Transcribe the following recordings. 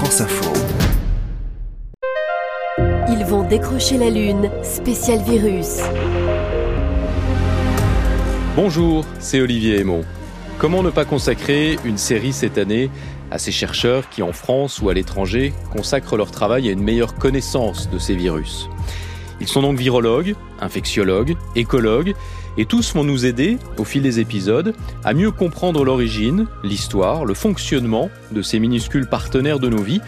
France Info. Ils vont décrocher la Lune, spécial virus. Bonjour, c'est Olivier Aymon. Comment ne pas consacrer une série cette année à ces chercheurs qui, en France ou à l'étranger, consacrent leur travail à une meilleure connaissance de ces virus? Ils sont donc virologues, infectiologues, écologues, et tous vont nous aider, au fil des épisodes, à mieux comprendre l'origine, l'histoire, le fonctionnement de ces minuscules partenaires de nos vies,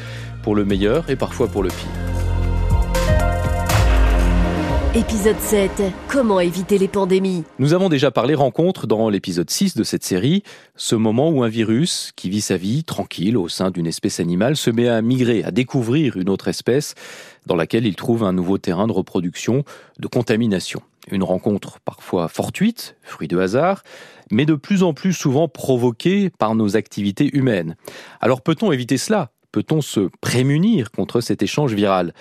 pour le meilleur et parfois pour le pire. Épisode 7. Comment éviter les pandémies? Nous avons déjà parlé rencontre dans l'épisode 6 de cette série, ce moment où un virus qui vit sa vie tranquille au sein d'une espèce animale se met à migrer, à découvrir une autre espèce dans laquelle il trouve un nouveau terrain de reproduction, de contamination. Une rencontre parfois fortuite, fruit de hasard, mais de plus en plus souvent provoquée par nos activités humaines. Alors peut-on éviter cela? Peut-on se prémunir contre cet échange viral?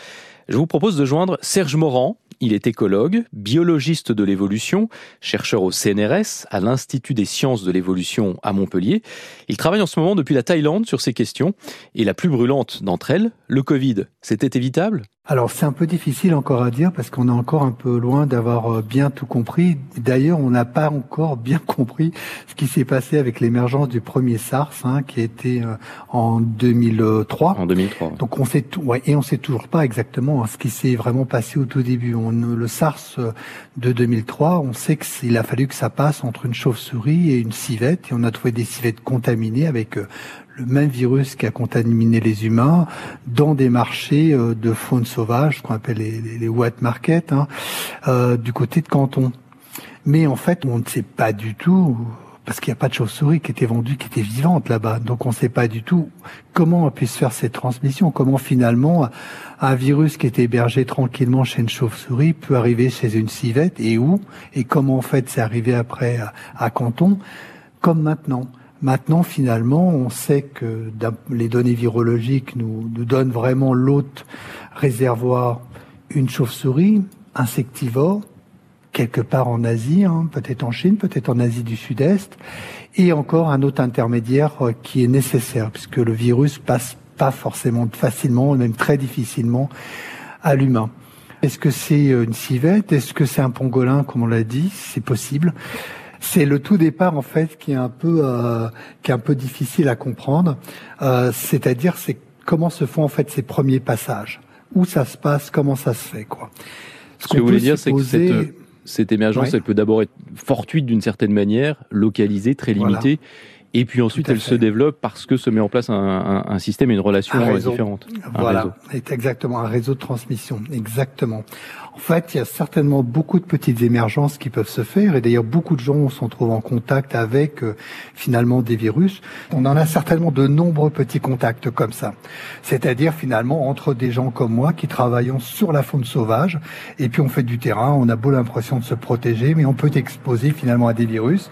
Je vous propose de joindre Serge Morand, il est écologue, biologiste de l'évolution, chercheur au CNRS, à l'Institut des sciences de l'évolution à Montpellier. Il travaille en ce moment depuis la Thaïlande sur ces questions. Et la plus brûlante d'entre elles, le Covid. C'était évitable? Alors c'est un peu difficile encore à dire parce qu'on est encore un peu loin d'avoir euh, bien tout compris. D'ailleurs, on n'a pas encore bien compris ce qui s'est passé avec l'émergence du premier SARS, hein, qui a été euh, en 2003. En 2003. Donc on sait tout, ouais, et on sait toujours pas exactement hein, ce qui s'est vraiment passé au tout début. On, le SARS euh, de 2003, on sait qu'il a fallu que ça passe entre une chauve-souris et une civette, et on a trouvé des civettes contaminées avec le même virus qui a contaminé les humains dans des marchés euh, de faune sauvage, ce qu'on appelle les, les, wet markets, hein, euh, du côté de Canton. Mais en fait, on ne sait pas du tout, parce qu'il n'y a pas de chauve-souris qui était vendue, qui était vivante là-bas. Donc on ne sait pas du tout comment on puisse faire cette transmission, comment finalement un virus qui était hébergé tranquillement chez une chauve-souris peut arriver chez une civette et où, et comment en fait c'est arrivé après à Canton, comme maintenant. Maintenant, finalement, on sait que les données virologiques nous, donnent vraiment l'autre réservoir, une chauve-souris insectivore, quelque part en Asie, hein, peut-être en Chine, peut-être en Asie du Sud-Est, et encore un autre intermédiaire euh, qui est nécessaire, puisque le virus passe pas forcément facilement, même très difficilement, à l'humain. Est-ce que c'est euh, une civette? Est-ce que c'est un pangolin, comme on l'a dit? C'est possible c'est le tout départ en fait qui est un peu euh, qui est un peu difficile à comprendre. Euh, c'est-à-dire c'est comment se font en fait ces premiers passages, où ça se passe, comment ça se fait quoi. Ce, que vous voulez dire, c'est que cette, cette émergence, elle peut d'abord être fortuite d'une certaine manière, localisée, très limitée. Et puis ensuite, elle se développe parce que se met en place un, un, un système et une relation différente. Voilà, c'est exactement un réseau de transmission, exactement. En fait, il y a certainement beaucoup de petites émergences qui peuvent se faire, et d'ailleurs beaucoup de gens se trouvent en contact avec euh, finalement des virus. On en a certainement de nombreux petits contacts comme ça, c'est-à-dire finalement entre des gens comme moi qui travaillons sur la faune sauvage, et puis on fait du terrain, on a beau l'impression de se protéger, mais on peut exposer finalement à des virus.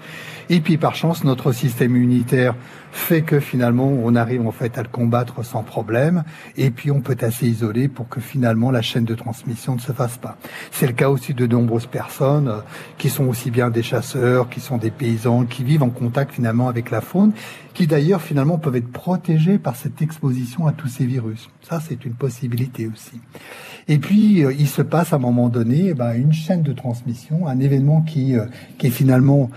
Et puis par chance, notre système immunitaire fait que finalement on arrive en fait à le combattre sans problème et puis on peut assez isolé pour que finalement la chaîne de transmission ne se fasse pas. C'est le cas aussi de nombreuses personnes euh, qui sont aussi bien des chasseurs, qui sont des paysans, qui vivent en contact finalement avec la faune, qui d'ailleurs finalement peuvent être protégés par cette exposition à tous ces virus. Ça c'est une possibilité aussi. Et puis euh, il se passe à un moment donné eh ben, une chaîne de transmission, un événement qui, euh, qui est finalement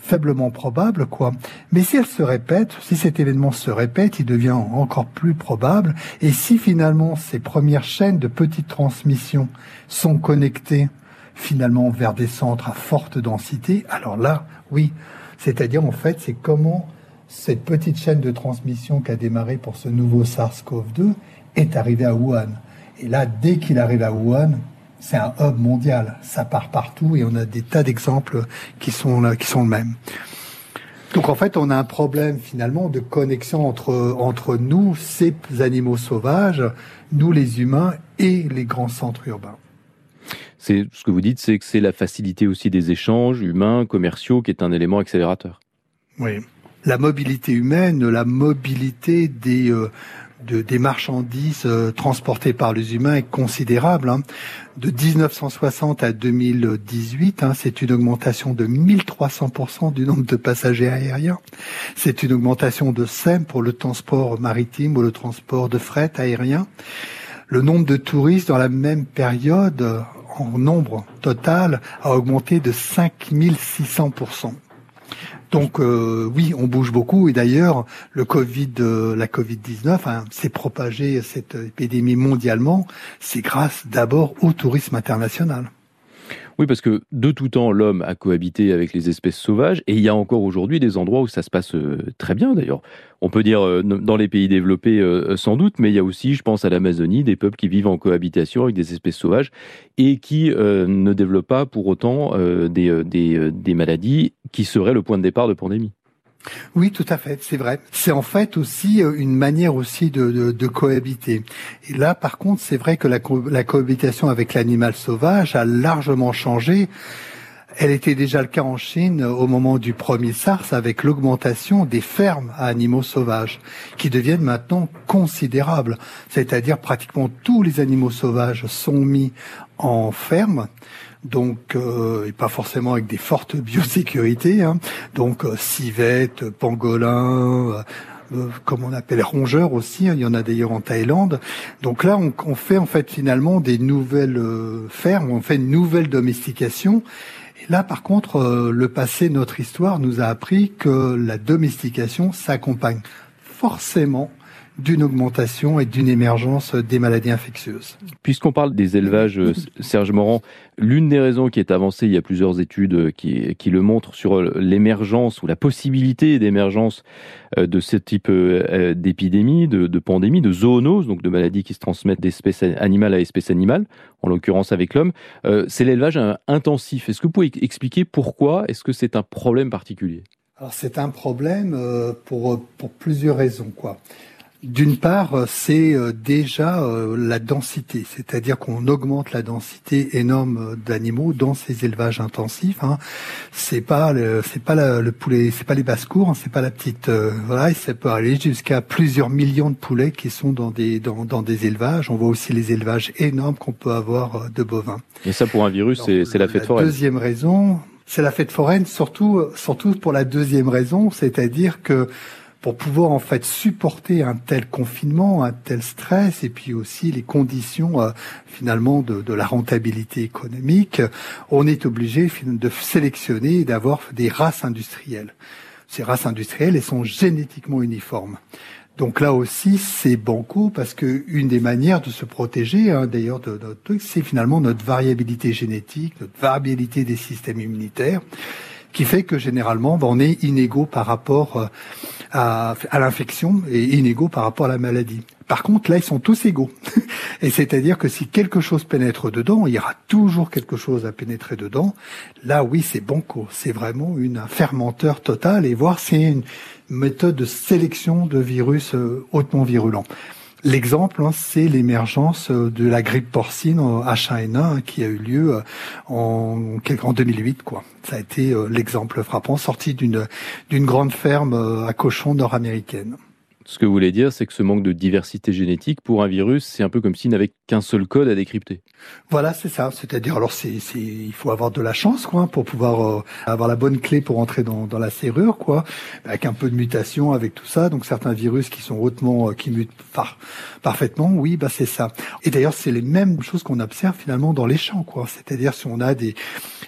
faiblement probable, quoi. Mais si elle se répète, si cet événement se répète, il devient encore plus probable. Et si finalement ces premières chaînes de petites transmissions sont connectées finalement vers des centres à forte densité, alors là, oui. C'est-à-dire, en fait, c'est comment cette petite chaîne de transmission qui a démarré pour ce nouveau SARS-CoV-2 est arrivée à Wuhan. Et là, dès qu'il arrive à Wuhan, c'est un hub mondial. Ça part partout et on a des tas d'exemples qui sont là, qui sont le même. Donc en fait, on a un problème finalement de connexion entre entre nous, ces animaux sauvages, nous les humains et les grands centres urbains. C'est ce que vous dites, c'est que c'est la facilité aussi des échanges humains, commerciaux, qui est un élément accélérateur. Oui, la mobilité humaine, la mobilité des euh, de, des marchandises euh, transportées par les humains est considérable. Hein. De 1960 à 2018, hein, c'est une augmentation de 1300% du nombre de passagers aériens. C'est une augmentation de SEM pour le transport maritime ou le transport de fret aérien. Le nombre de touristes dans la même période, en nombre total, a augmenté de 5600%. Donc euh, oui, on bouge beaucoup et d'ailleurs le Covid, euh, la Covid 19, hein, s'est propagé cette épidémie mondialement. C'est grâce d'abord au tourisme international. Oui, parce que de tout temps, l'homme a cohabité avec les espèces sauvages, et il y a encore aujourd'hui des endroits où ça se passe euh, très bien d'ailleurs. On peut dire euh, dans les pays développés euh, sans doute, mais il y a aussi, je pense à l'Amazonie, des peuples qui vivent en cohabitation avec des espèces sauvages et qui ne développent pas pour autant des, des, des maladies qui seraient le point de départ de pandémie. Oui, tout à fait, c'est vrai. C'est en fait aussi euh, une manière aussi de, cohabiter. Et là, par contre, c'est vrai que la cohabitation avec l'animal sauvage a largement changé. Elle était déjà le cas en Chine au moment du premier SARS avec l'augmentation des fermes à animaux sauvages qui deviennent maintenant considérables. C'est-à-dire pratiquement tous les animaux sauvages sont mis en ferme donc euh, et pas forcément avec des fortes biosécurités, hein. donc euh, civettes, pangolins, euh, euh, comme on appelle rongeurs aussi, hein. il y en a d'ailleurs en Thaïlande. Donc là, on, on, fait en fait finalement des nouvelles euh, fermes, on fait une nouvelle domestication. Là, par contre, le passé, notre histoire nous a appris que la domestication s'accompagne forcément d'une augmentation et d'une émergence des maladies infectieuses. Puisqu'on parle des élevages, euh, Serge Morand, l'une des raisons qui est avancée, il y a plusieurs études euh, qui, qui le montrent sur l'émergence ou la possibilité d'émergence euh, de ce type d'épidémie, de, de pandémie, de zoonose, donc de maladies qui se transmettent d'espèce animale à espèce animale, en l'occurrence avec l'homme, c'est l'élevage intensif. Est-ce que vous pouvez expliquer pourquoi Est-ce que c'est un problème particulier? Alors c'est un problème pour, pour plusieurs raisons. Quoi. D'une part, euh, c'est euh, déjà euh, la densité, c'est-à-dire qu'on augmente la densité énorme d'animaux dans ces élevages intensifs. Hein. C'est pas le, c'est pas le poulet, c'est pas les basses cours, hein, c'est pas la petite. voilà, et ça peut aller jusqu'à plusieurs millions de poulets qui sont dans des dans, dans des élevages. On voit aussi les élevages énormes qu'on peut avoir de bovins. Et ça, pour un virus, c'est, c'est la fête foraine. Deuxième raison, c'est la fête foraine, surtout surtout pour la deuxième raison, c'est-à-dire que pour pouvoir en fait supporter un tel confinement, un tel stress, et puis aussi les conditions euh, finalement de, de, la rentabilité économique, on est obligé de sélectionner et d'avoir des races industrielles. Ces races industrielles, elles sont génétiquement uniformes. Donc là aussi, c'est banco parce que une des manières de se protéger, hein, d'ailleurs, de, notre truc, c'est finalement notre variabilité génétique, notre variabilité des systèmes immunitaires qui fait que généralement, on est inégaux par rapport euh, à, à l'infection et inégaux par rapport à la maladie. Par contre, là, ils sont tous égaux. et c'est-à-dire que si quelque chose pénètre dedans, il y aura toujours quelque chose à pénétrer dedans. Là, oui, c'est banco. C'est vraiment une, fermenteur total et voir c'est une méthode de sélection de virus euh, hautement virulents. L'exemple, hein, c'est l'émergence euh, de la grippe porcine H1N1 hein, qui a eu lieu euh, en, en 2008. Quoi. Ça a été euh, l'exemple frappant, sorti d'une d'une grande ferme à cochons nord-américaine. Ce que vous voulez dire, c'est que ce manque de diversité génétique pour un virus, c'est un peu comme s'il n'avait qu'un seul code à décrypter. Voilà, c'est ça. C'est-à-dire, alors, c'est, il faut avoir de la chance, quoi, pour pouvoir euh, avoir la bonne clé pour entrer dans, dans la serrure, quoi, avec un peu de mutation, avec tout ça. Donc, certains virus qui sont hautement, euh, qui mutent parfaitement, oui, bah c'est ça. Et d'ailleurs, c'est les mêmes choses qu'on observe finalement dans les champs, quoi. C'est-à-dire, si on a des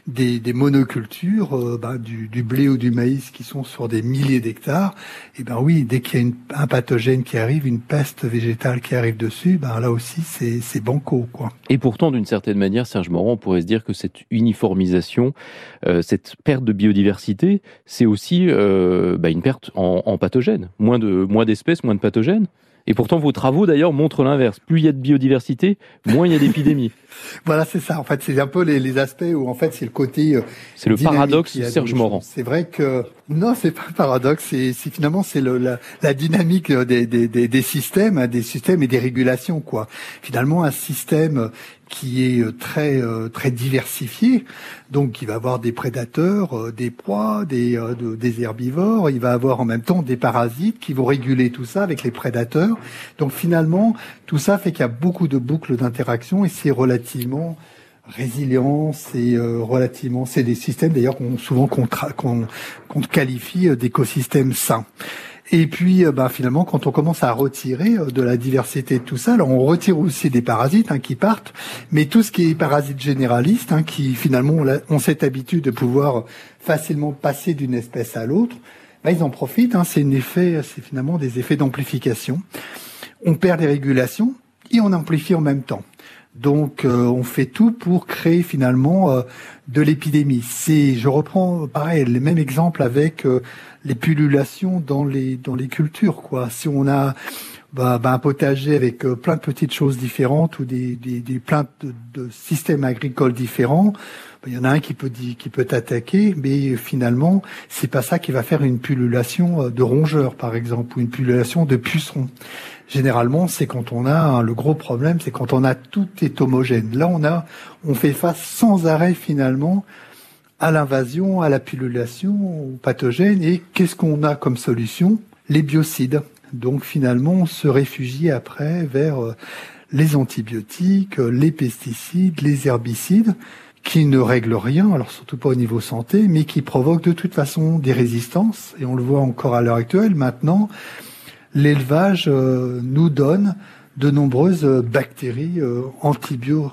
des, des monocultures, euh, bah, du, du, blé ou du maïs qui sont sur des milliers d'hectares, et eh ben oui, dès qu'il y a une, un pathogène qui arrive, une peste végétale qui arrive dessus, ben là aussi c'est c'est banco, quoi. Et pourtant, d'une certaine manière, Serge Morand, on pourrait se dire que cette uniformisation, euh, cette perte de biodiversité, c'est aussi euh, bah, une perte en, en pathogènes, moins de moins d'espèces, moins de pathogènes. Et pourtant, vos travaux, d'ailleurs, montrent l'inverse. Plus il y a de biodiversité, moins il y a d'épidémies. voilà, c'est ça. En fait, c'est un peu les, les, aspects où, en fait, c'est le côté. Euh, c'est le paradoxe Serge Morand. C'est vrai que Non, c'est pas un paradoxe. C'est finalement c'est la, la, dynamique des, des, des, des, systèmes, hein, des systèmes et des régulations quoi. Finalement, un système qui est euh, très euh, très diversifié, donc il va avoir des prédateurs, euh, des proies, des des herbivores. Il va avoir en même temps des parasites qui vont réguler tout ça avec les prédateurs. Donc finalement, tout ça fait qu'il y a beaucoup de boucles d'interaction et c'est relativement résilient, c'est relativement, c'est des systèmes d'ailleurs qu'on souvent qu'on qu'on qualifie d'écosystèmes sains. Et puis, euh, bah, finalement, quand on commence à retirer euh, de la diversité de tout ça, alors on retire aussi des parasites hein, qui partent, mais tout ce qui est parasites généralistes, hein, qui finalement ont cette habitude de pouvoir facilement passer d'une espèce à l'autre, bah, ils en profitent. Hein, c'est un effet, c'est finalement des effets d'amplification. On perd des régulations et on amplifie en même temps. Donc euh, on fait tout pour créer finalement de l'épidémie. C'est, je reprends pareil les mêmes exemples avec les pullulations dans les dans les cultures quoi. Si on a un potager avec euh, plein de petites choses différentes ou des, des, des de, de, systèmes agricoles différents, bah, il y en a un qui peut qui peut attaquer, mais finalement c'est pas ça qui va faire une pullulation euh, de rongeurs par exemple ou une pullulation de pucerons. Généralement, c'est quand on a le gros problème, c'est quand on a tout est homogène. Là, on a on fait face sans arrêt finalement à l'invasion, à la pullulation, aux pathogènes. Et qu'est-ce qu'on a comme solution? Les biocides. Donc finalement, on se réfugie après vers euh, les antibiotiques, euh, les pesticides, les herbicides, qui ne règlent rien, alors surtout pas au niveau santé, mais qui provoquent de toute façon des résistances. Et on le voit encore à l'heure actuelle. Maintenant, l'élevage euh, nous donne de nombreuses bactéries antibiotiques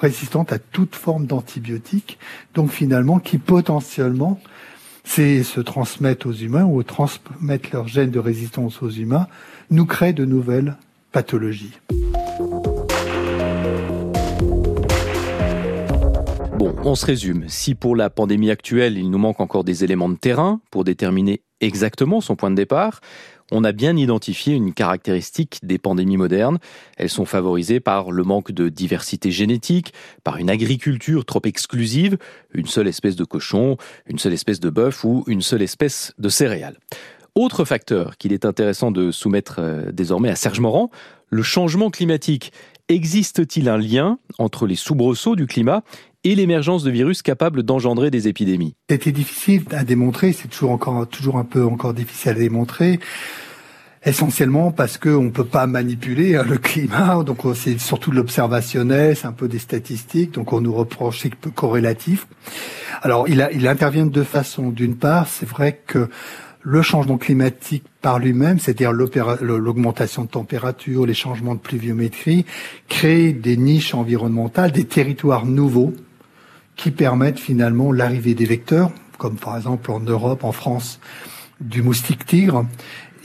résistantes à toute forme d'antibiotiques, donc finalement qui potentiellement se transmettent aux humains ou transmettent leur gène de résistance aux humains, nous créent de nouvelles pathologies. Bon, on se résume. Si pour la pandémie actuelle, il nous manque encore des éléments de terrain pour déterminer exactement son point de départ, on a bien identifié une caractéristique des pandémies modernes. Elles sont favorisées par le manque de diversité génétique, par une agriculture trop exclusive, une seule espèce de cochon, une seule espèce de bœuf ou une seule espèce de céréales. Autre facteur qu'il est intéressant de soumettre euh, désormais à Serge Morand, le changement climatique. Existe-t-il un lien entre les soubresauts du climat et l'émergence de virus capables d'engendrer des épidémies C'était difficile à démontrer, c'est toujours encore toujours un peu encore difficile à démontrer essentiellement parce qu'on ne peut pas manipuler hein, le climat, donc c'est surtout de l'observationnel, c'est un peu des statistiques, donc on nous reproche c'est peu corrélatif. Alors il, il intervient de deux façons. D'une part, c'est vrai que le changement climatique par lui-même, c'est-à-dire l'augmentation de température, les changements de pluviométrie, crée des niches environnementales, des territoires nouveaux qui permettent finalement l'arrivée des vecteurs, comme par exemple en Europe, en France, du moustique tigre,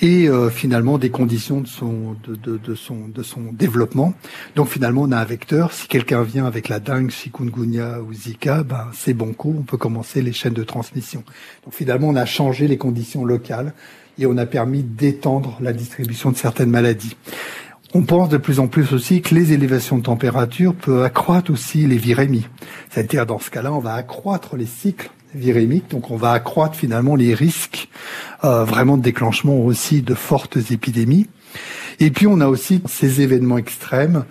et euh, finalement des conditions de son, de, de, de, son, de son développement. Donc finalement, on a un vecteur. Si quelqu'un vient avec la dengue, chikungunya ou Zika, ben, c'est bon coup, on peut commencer les chaînes de transmission. Donc finalement, on a changé les conditions locales et on a permis d'étendre la distribution de certaines maladies. On pense de plus en plus aussi que les élévations de température peuvent accroître aussi les virémies. C'est-à-dire, dans ce cas-là, on va accroître les cycles virémiques, donc on va accroître finalement les risques euh, vraiment de déclenchement aussi de fortes épidémies. Et puis on a aussi ces événements extrêmes,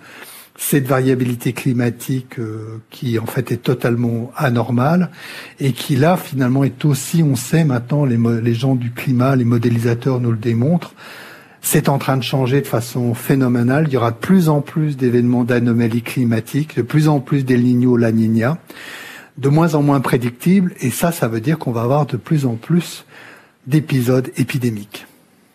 cette variabilité climatique euh, qui en fait est totalement anormale et qui là finalement est aussi, on sait maintenant, les, les gens du climat, les modélisateurs nous le démontrent, c'est en train de changer de façon phénoménale. Il y aura de plus en plus d'événements d'anomalies climatiques, de plus en plus d'El Niño, La Niña, de moins en moins prédictibles. Et ça, ça veut dire qu'on va avoir de plus en plus d'épisodes épidémiques.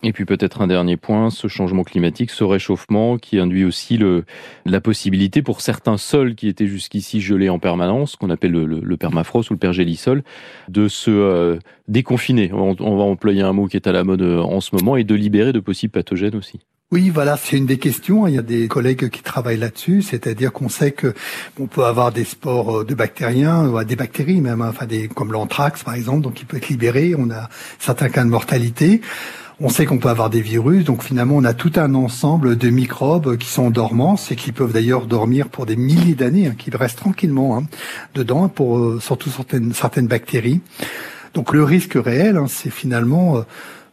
Et puis peut-être un dernier point, ce changement climatique, ce réchauffement qui induit aussi le, la possibilité pour certains sols qui étaient jusqu'ici gelés en permanence, qu'on appelle le, le, permafrost ou le pergélisol, de se euh, déconfiner. On, on, va employer un mot qui est à la mode euh, en ce moment et de libérer de possibles pathogènes aussi. Oui, voilà, c'est une des questions. Il y a des collègues qui travaillent là-dessus, c'est-à-dire qu'on sait que on peut avoir des spores euh, de bactériens, des bactéries même, hein, enfin des comme l'anthrax par exemple, donc il peut être libéré. On a certains cas de mortalité. On sait qu'on peut avoir des virus, donc finalement on a tout un ensemble de microbes qui sont en dormance et qui peuvent d'ailleurs dormir pour des milliers d'années, hein, qui restent tranquillement hein, dedans, pour euh, surtout certaines, certaines bactéries. Donc le risque réel, hein, c'est finalement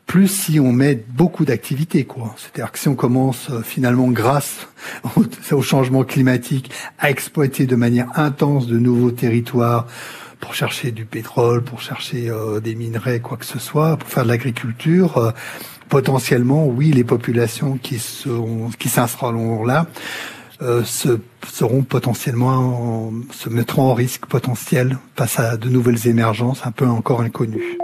plus si on met beaucoup d'activités, quoi. C'est-à-dire que si on commence finalement grâce au, changement climatique à exploiter de manière intense de nouveaux territoires, pour chercher du pétrole, pour chercher euh, des minerais, quoi que ce soit, pour faire de l'agriculture, euh, potentiellement, oui, les populations qui sont, qui s'installeront là euh, se, seront potentiellement, se mettront en risque potentiel face à de nouvelles émergences un peu encore inconnues.